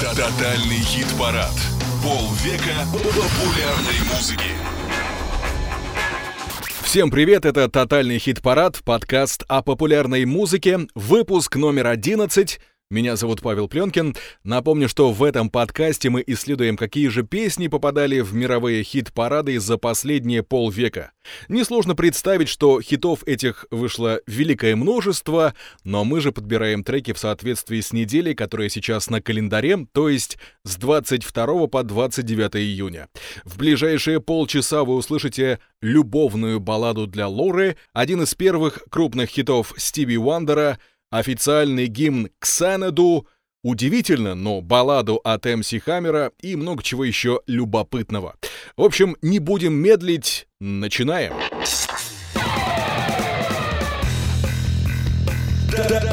Тотальный хит-парад. Полвека популярной музыки. Всем привет, это «Тотальный хит-парад», подкаст о популярной музыке, выпуск номер 11. Меня зовут Павел Пленкин. Напомню, что в этом подкасте мы исследуем, какие же песни попадали в мировые хит-парады за последние полвека. Несложно представить, что хитов этих вышло великое множество, но мы же подбираем треки в соответствии с неделей, которая сейчас на календаре, то есть с 22 по 29 июня. В ближайшие полчаса вы услышите любовную балладу для Лоры, один из первых крупных хитов Стиви Уандера — официальный гимн к Санаду, удивительно, но балладу от МС Хаммера и много чего еще любопытного. В общем, не будем медлить, начинаем.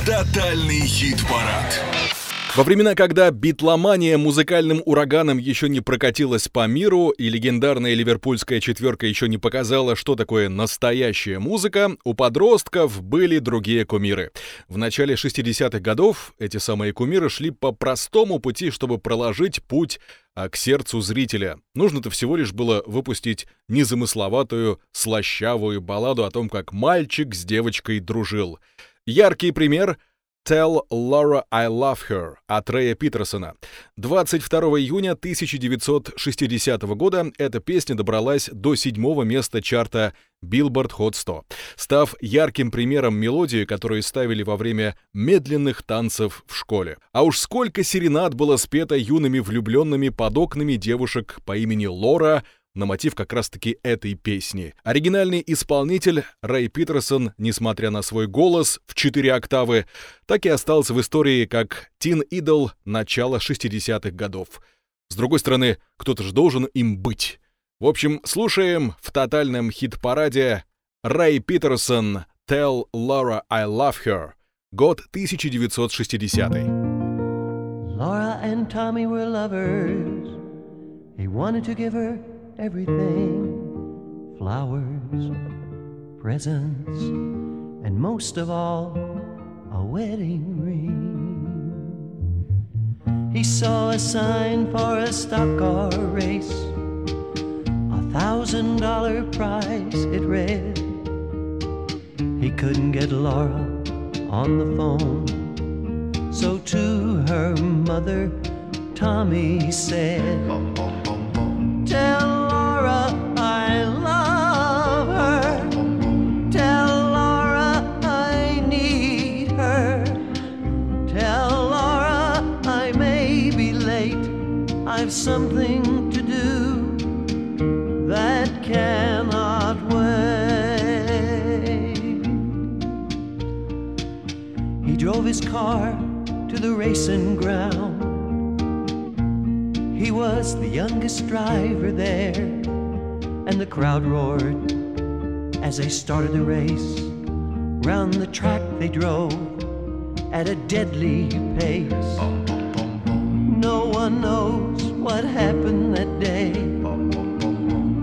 Тотальный хит-парад. Во времена, когда битломания музыкальным ураганом еще не прокатилась по миру и легендарная ливерпульская четверка еще не показала, что такое настоящая музыка, у подростков были другие кумиры. В начале 60-х годов эти самые кумиры шли по простому пути, чтобы проложить путь а к сердцу зрителя. Нужно-то всего лишь было выпустить незамысловатую, слащавую балладу о том, как мальчик с девочкой дружил. Яркий пример — Tell Laura I Love Her от Рэя Питерсона. 22 июня 1960 года эта песня добралась до седьмого места чарта Billboard Hot 100, став ярким примером мелодии, которую ставили во время медленных танцев в школе. А уж сколько серенад было спето юными влюбленными под окнами девушек по имени Лора, на мотив как раз-таки этой песни. Оригинальный исполнитель Рэй Питерсон, несмотря на свой голос в 4 октавы, так и остался в истории как Тин Идол начала 60-х годов. С другой стороны, кто-то же должен им быть. В общем, слушаем в тотальном хит-параде Рэй Питерсон «Tell Laura I Love Her», год 1960. Laura and Tommy were lovers. He wanted to give her everything flowers, presents, and most of all, a wedding ring. He saw a sign for a stock car race, a thousand dollar prize it read. He couldn't get Laura on the phone, so to her mother, Tommy said, something to do that cannot wait. He drove his car to the racing ground. He was the youngest driver there, and the crowd roared as they started the race. Round the track they drove at a deadly pace. No one knows what happened that day.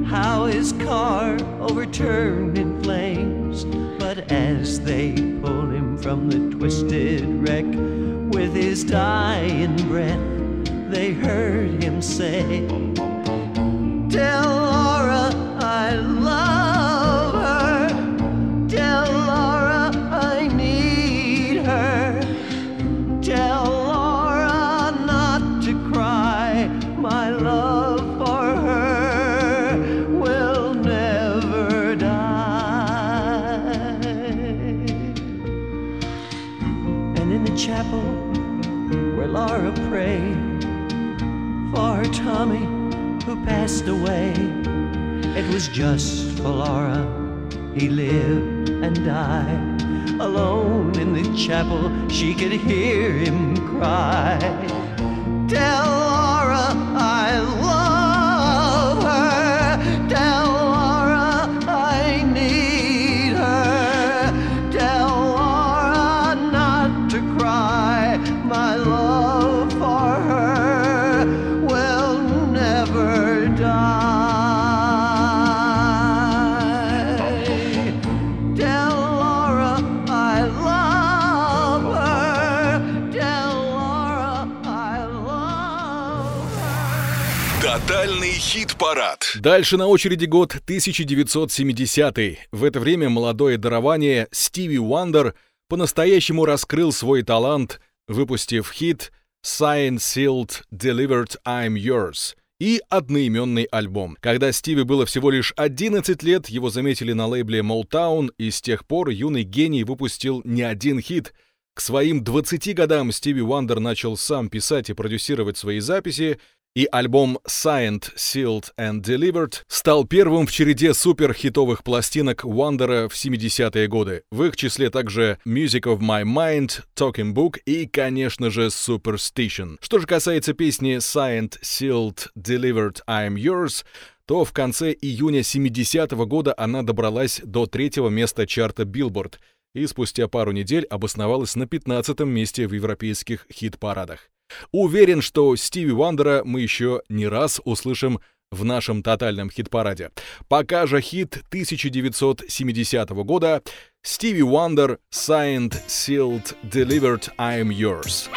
How his car overturned in flames. But as they pulled him from the twisted wreck with his dying breath, they heard him say, was just for Laura he lived and died. Alone in the chapel, she could hear him cry. Tell хит-парад. Дальше на очереди год 1970. В это время молодое дарование Стиви Уандер по-настоящему раскрыл свой талант, выпустив хит Signed, Sealed, Delivered, I'm Yours и одноименный альбом. Когда Стиви было всего лишь 11 лет, его заметили на лейбле Motown, и с тех пор юный гений выпустил не один хит — к своим 20 годам Стиви Уандер начал сам писать и продюсировать свои записи, и альбом Signed, Sealed and Delivered стал первым в череде суперхитовых пластинок Уандера в 70-е годы. В их числе также Music of My Mind, Talking Book и, конечно же, Superstition. Что же касается песни Signed, Sealed, Delivered, I'm Yours, то в конце июня 70-го года она добралась до третьего места чарта Billboard — и спустя пару недель обосновалась на 15 месте в европейских хит-парадах. Уверен, что Стиви Вандера мы еще не раз услышим в нашем тотальном хит-параде. Пока же хит 1970 года Стиви Вандер Signed, Sealed, Delivered, I'm Yours.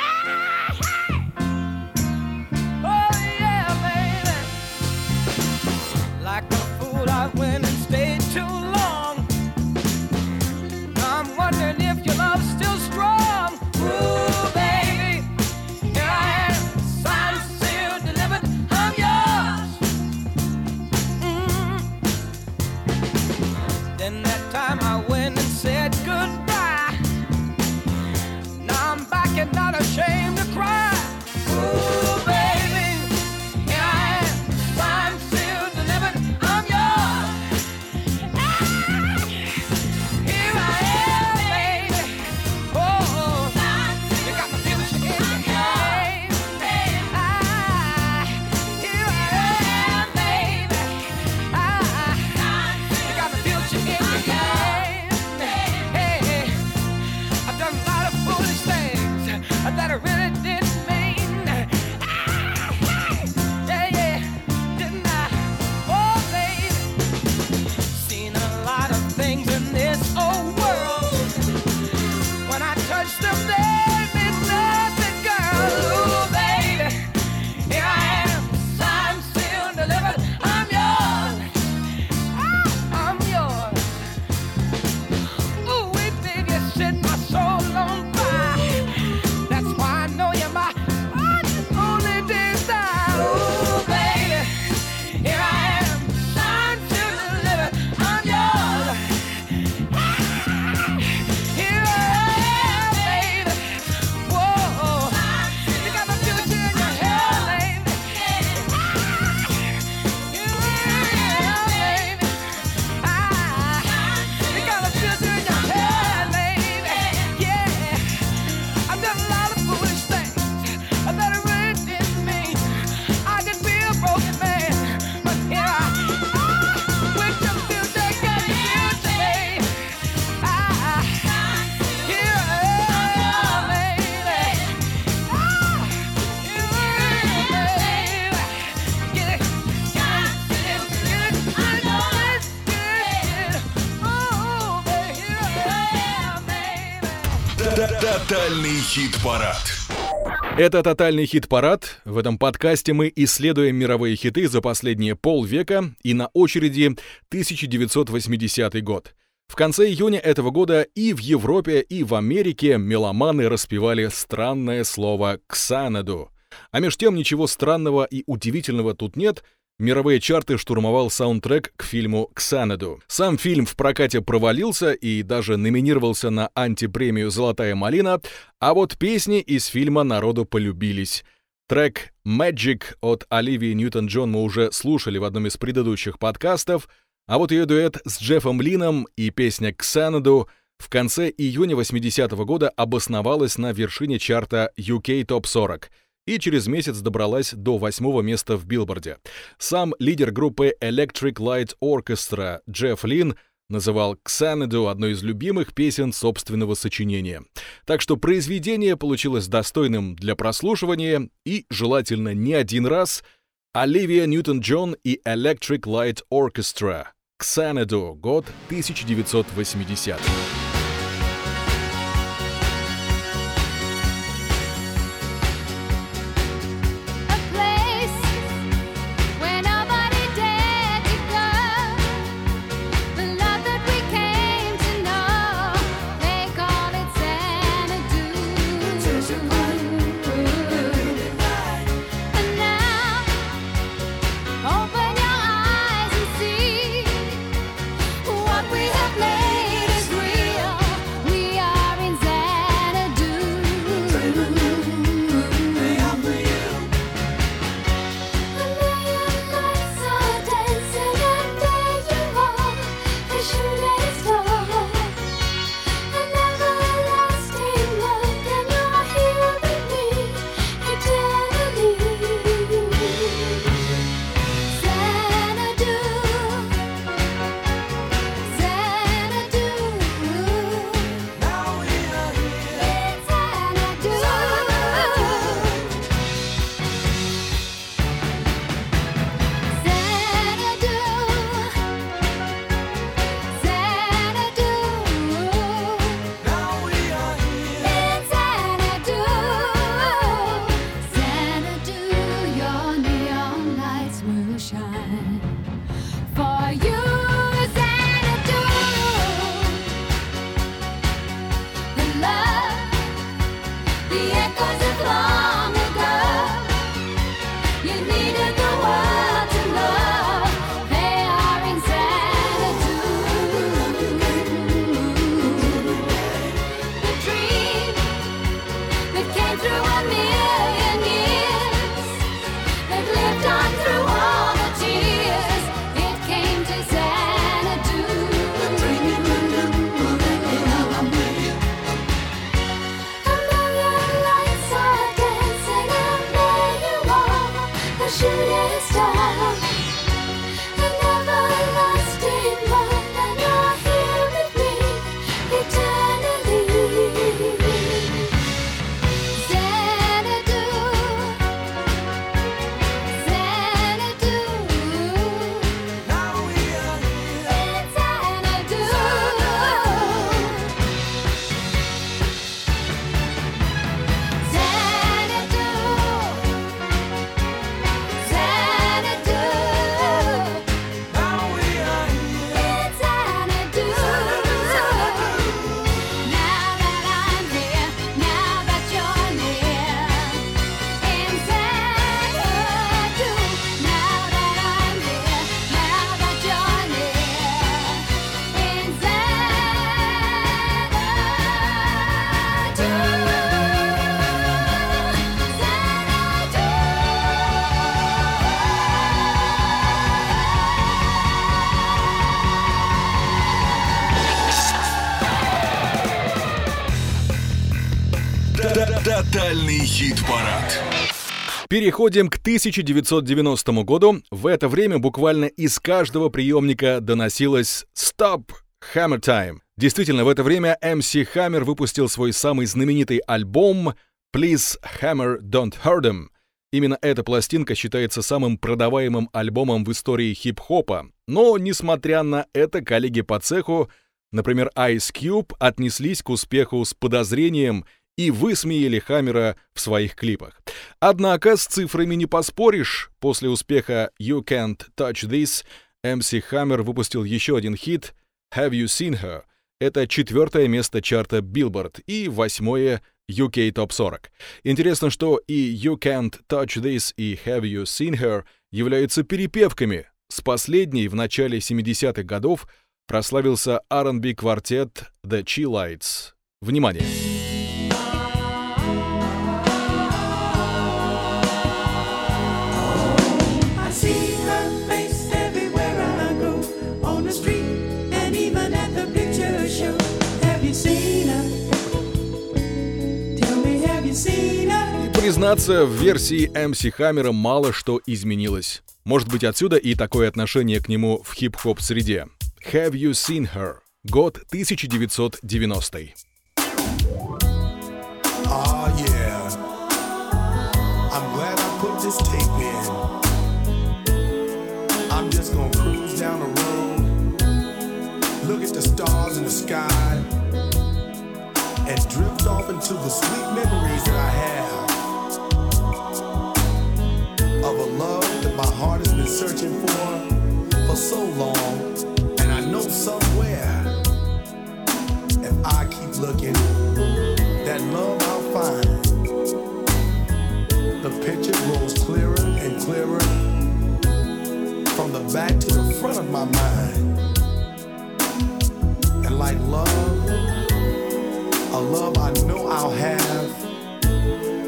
Тотальный хит-парад. Это «Тотальный хит-парад». В этом подкасте мы исследуем мировые хиты за последние полвека и на очереди 1980 год. В конце июня этого года и в Европе, и в Америке меломаны распевали странное слово «ксанаду». А меж тем ничего странного и удивительного тут нет — Мировые чарты штурмовал саундтрек к фильму «Ксанаду». Сам фильм в прокате провалился и даже номинировался на антипремию «Золотая малина», а вот песни из фильма народу полюбились. Трек «Magic» от Оливии Ньютон-Джон мы уже слушали в одном из предыдущих подкастов, а вот ее дуэт с Джеффом Лином и песня «Xanadu» в конце июня 80 -го года обосновалась на вершине чарта UK Top 40 — и через месяц добралась до восьмого места в билборде. Сам лидер группы Electric Light Orchestra Джефф Лин называл «Xanadu» одной из любимых песен собственного сочинения. Так что произведение получилось достойным для прослушивания и, желательно не один раз, Оливия Ньютон-Джон и Electric Light Orchestra. «Xanadu», год 1980. Переходим к 1990 году. В это время буквально из каждого приемника доносилось «Stop! Hammer Time!». Действительно, в это время MC Hammer выпустил свой самый знаменитый альбом «Please Hammer Don't Hurt Him». Именно эта пластинка считается самым продаваемым альбомом в истории хип-хопа. Но, несмотря на это, коллеги по цеху, например, Ice Cube, отнеслись к успеху с подозрением — и высмеяли Хаммера в своих клипах. Однако с цифрами не поспоришь. После успеха You Can't Touch This MC Hammer выпустил еще один хит Have You Seen Her? Это четвертое место чарта Billboard и восьмое UK Top 40. Интересно, что и You Can't Touch This и Have You Seen Her являются перепевками. С последней в начале 70-х годов прославился R&B квартет The Chillites. Внимание! Признаться, в версии MC Хаммера мало что изменилось. Может быть отсюда и такое отношение к нему в хип-хоп среде. Have You Seen Her? Год 1990. Oh, yeah. I'm glad I put this tape in. I'm just gonna cruise down the road, look at the stars in the sky, and drift off into the sweet memories that I have. heart has been searching for for so long. And I know somewhere, if I keep looking, that love I'll find. The picture grows clearer and clearer from the back to the front of my mind. And like love, a love I know I'll have,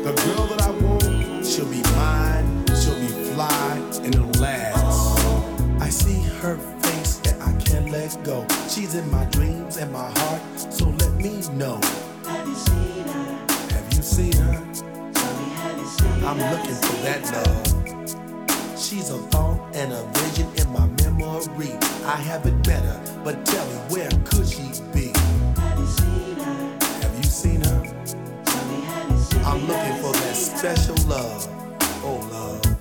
the girl that I want, she'll be mine fly, and it'll last. I see her face and I can't let go. She's in my dreams and my heart, so let me know. Have you seen her? Have you seen her? I'm looking for that love. She's a thought and a vision in my memory. I have it better, but tell me where could she be? Have you seen her? Have you seen her? I'm looking for that special love. Oh. Love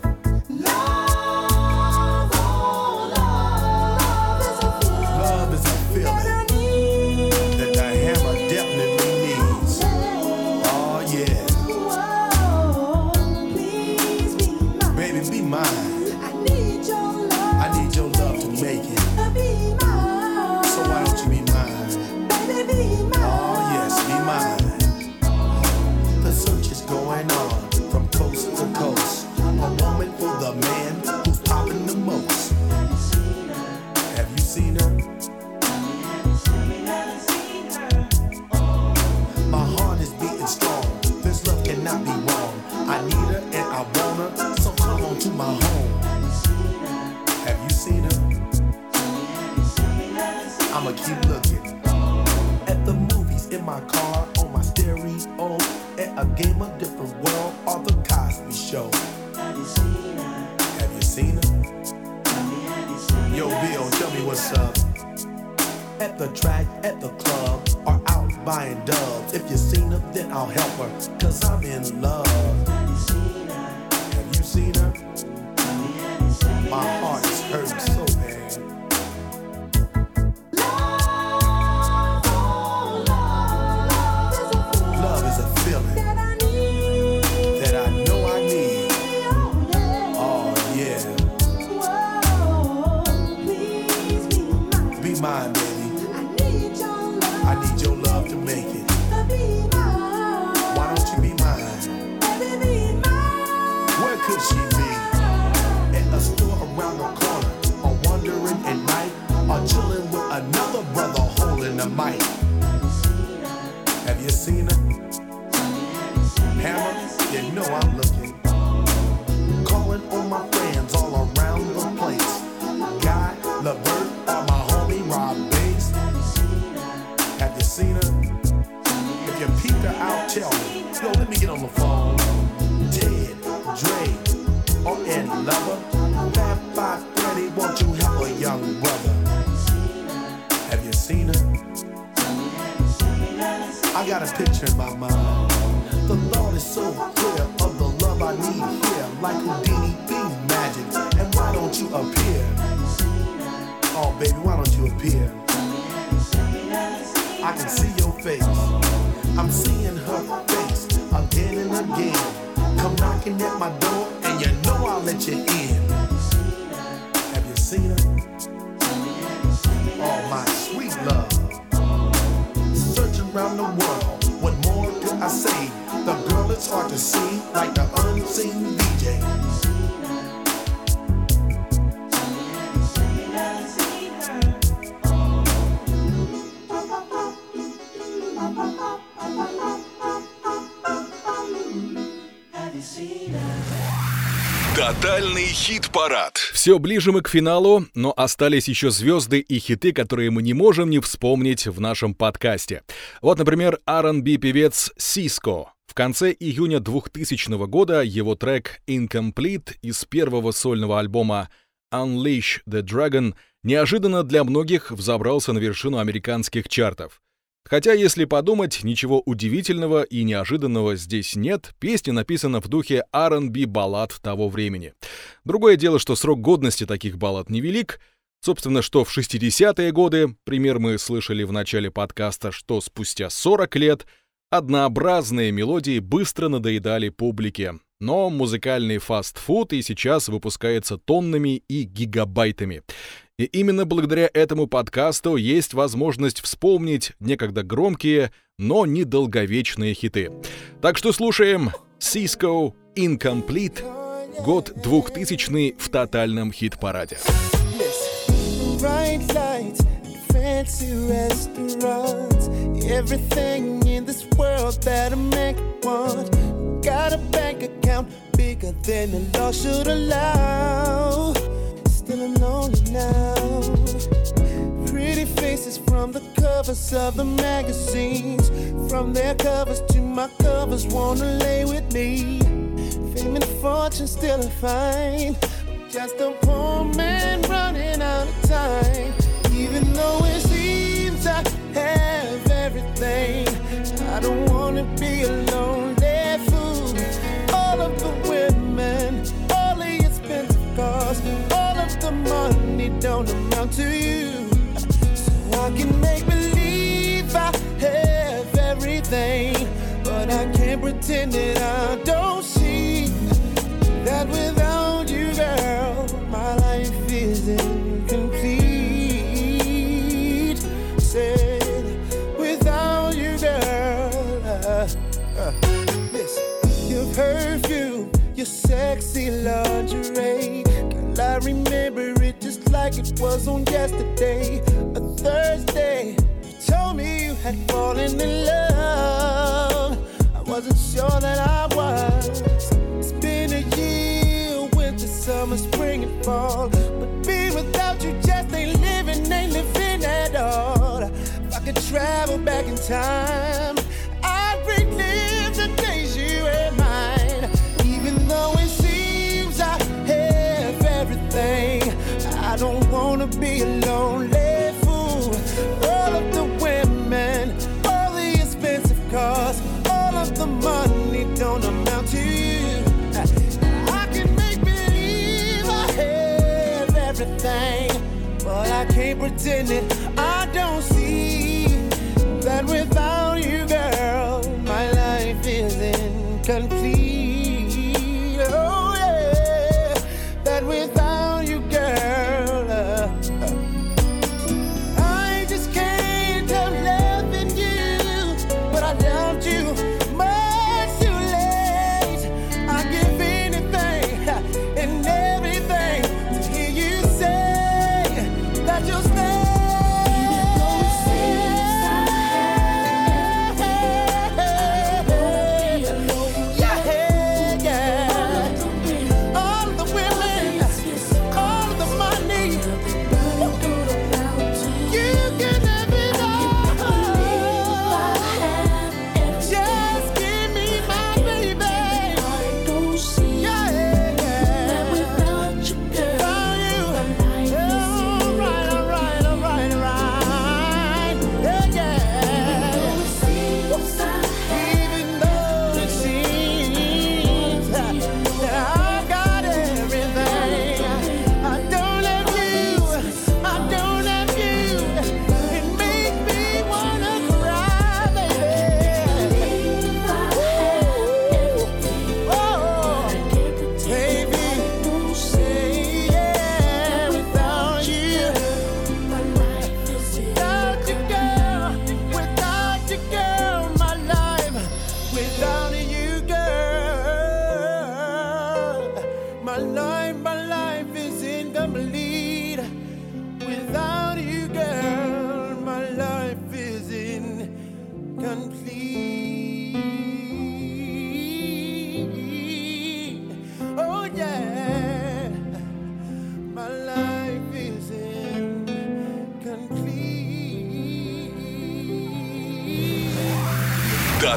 Her? I got a picture in my mind. The thought is so clear of the love I need here, like Houdini be magic. And why don't you appear? Oh, baby, why don't you appear? I can see your face. I'm seeing her face again and again. Come knocking at my door, and you know I'll let you in. Around the world. What more could I say? The girl is hard to see, like the unseen DJ. Тотальный хит-парад. Все ближе мы к финалу, но остались еще звезды и хиты, которые мы не можем не вспомнить в нашем подкасте. Вот, например, R&B певец Сиско. В конце июня 2000 года его трек Incomplete из первого сольного альбома Unleash the Dragon неожиданно для многих взобрался на вершину американских чартов. Хотя, если подумать, ничего удивительного и неожиданного здесь нет, песня написана в духе R&B баллад того времени. Другое дело, что срок годности таких баллад невелик, Собственно, что в 60-е годы, пример мы слышали в начале подкаста, что спустя 40 лет однообразные мелодии быстро надоедали публике. Но музыкальный фастфуд и сейчас выпускается тоннами и гигабайтами. И именно благодаря этому подкасту есть возможность вспомнить некогда громкие, но недолговечные хиты. Так что слушаем Cisco Incomplete, год 2000 в тотальном хит-параде. Everything in this world that a man want. Got a happier than the law should allow. Still I'm lonely now. Pretty faces from the covers of the magazines. From their covers to my covers, wanna lay with me. Fame and fortune still a find. Just a poor man running out of time. Even though it seems I have everything, I don't wanna money don't amount to you. So I can make believe I have everything, but I can't pretend that was on yesterday, a Thursday. You told me you had fallen in love. I wasn't sure that I was. It's been a year, winter, summer, spring, and fall. But being without you just ain't living, ain't living at all. If I could travel back in time, I don't wanna be a lonely fool. All of the women, all the expensive cars, all of the money don't amount to you. I can make believe I have everything, but I can't pretend that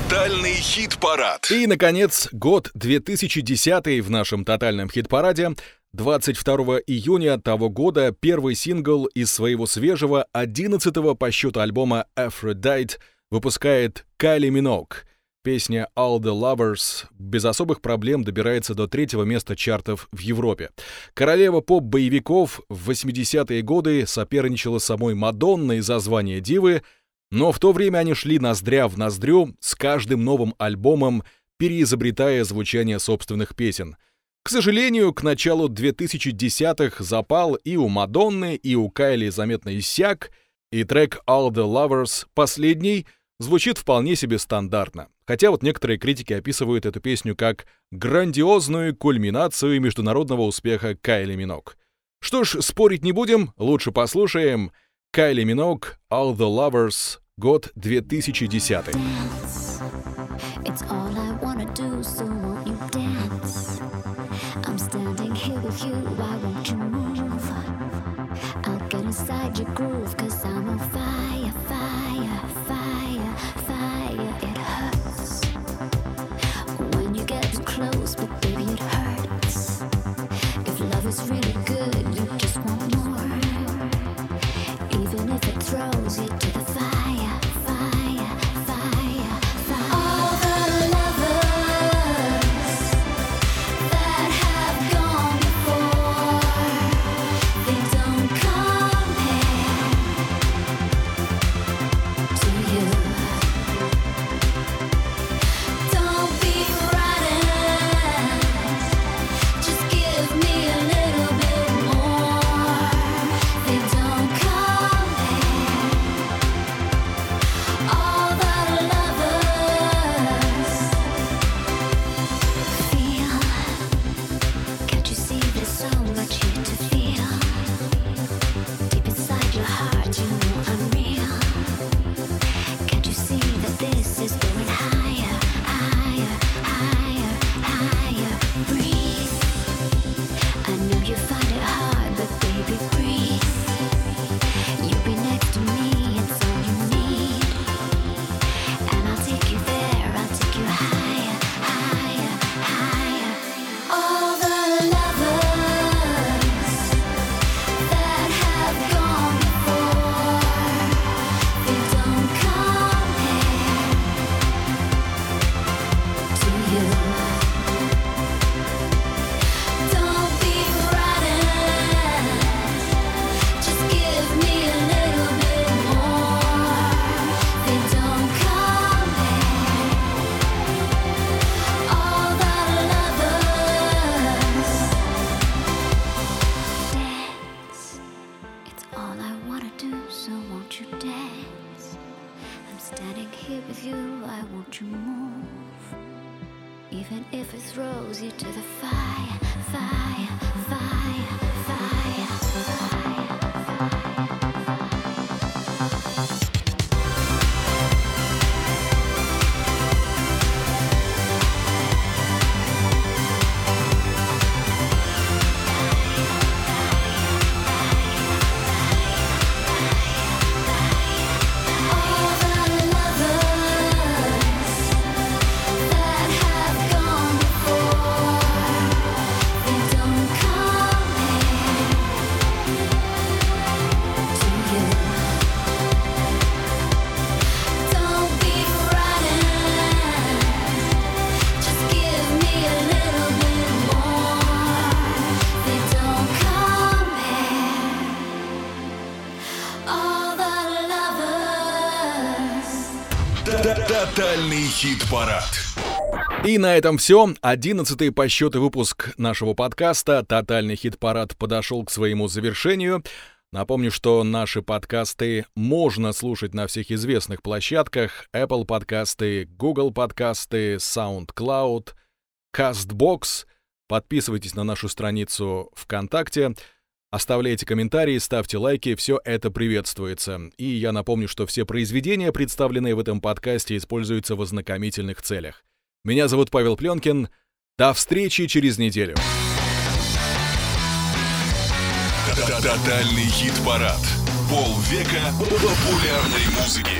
Тотальный хит-парад. И, наконец, год 2010 в нашем тотальном хит-параде. 22 июня того года первый сингл из своего свежего 11-го по счету альбома Aphrodite выпускает Кайли Минок. Песня All the Lovers без особых проблем добирается до третьего места чартов в Европе. Королева поп-боевиков в 80-е годы соперничала с самой Мадонной за звание дивы, но в то время они шли ноздря в ноздрю с каждым новым альбомом, переизобретая звучание собственных песен. К сожалению, к началу 2010-х запал и у Мадонны, и у Кайли заметно иссяк, и трек All the Lovers, последний, звучит вполне себе стандартно. Хотя вот некоторые критики описывают эту песню как грандиозную кульминацию международного успеха Кайли Минок. Что ж, спорить не будем, лучше послушаем Кайли Минок All the Lovers, Год 2010. Groove. all I wanna do, so won't you dance? I'm standing here with you, I want you move. Even if it throws you to the fire, fire, fire. Тотальный хит-парад. И на этом все. Одиннадцатый по счету выпуск нашего подкаста «Тотальный хит-парад» подошел к своему завершению. Напомню, что наши подкасты можно слушать на всех известных площадках Apple подкасты, Google подкасты, SoundCloud, CastBox. Подписывайтесь на нашу страницу ВКонтакте. Оставляйте комментарии, ставьте лайки, все это приветствуется. И я напомню, что все произведения, представленные в этом подкасте, используются в ознакомительных целях. Меня зовут Павел Пленкин. До встречи через неделю. Тотальный хит-парад. Полвека популярной музыки.